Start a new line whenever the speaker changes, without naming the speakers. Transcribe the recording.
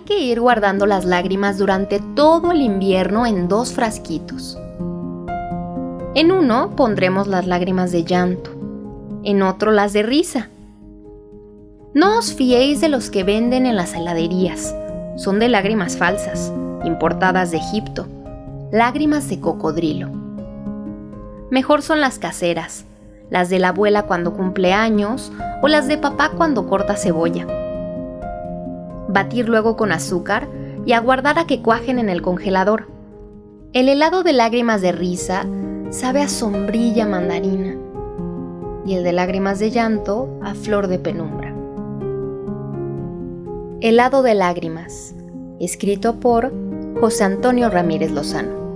que ir guardando las lágrimas durante todo el invierno en dos frasquitos. En uno pondremos las lágrimas de llanto, en otro las de risa. No os fiéis de los que venden en las heladerías, son de lágrimas falsas, importadas de Egipto, lágrimas de cocodrilo. Mejor son las caseras, las de la abuela cuando cumple años o las de papá cuando corta cebolla. Batir luego con azúcar y aguardar a que cuajen en el congelador. El helado de lágrimas de risa sabe a sombrilla mandarina y el de lágrimas de llanto a flor de penumbra. Helado de lágrimas, escrito por José Antonio Ramírez Lozano.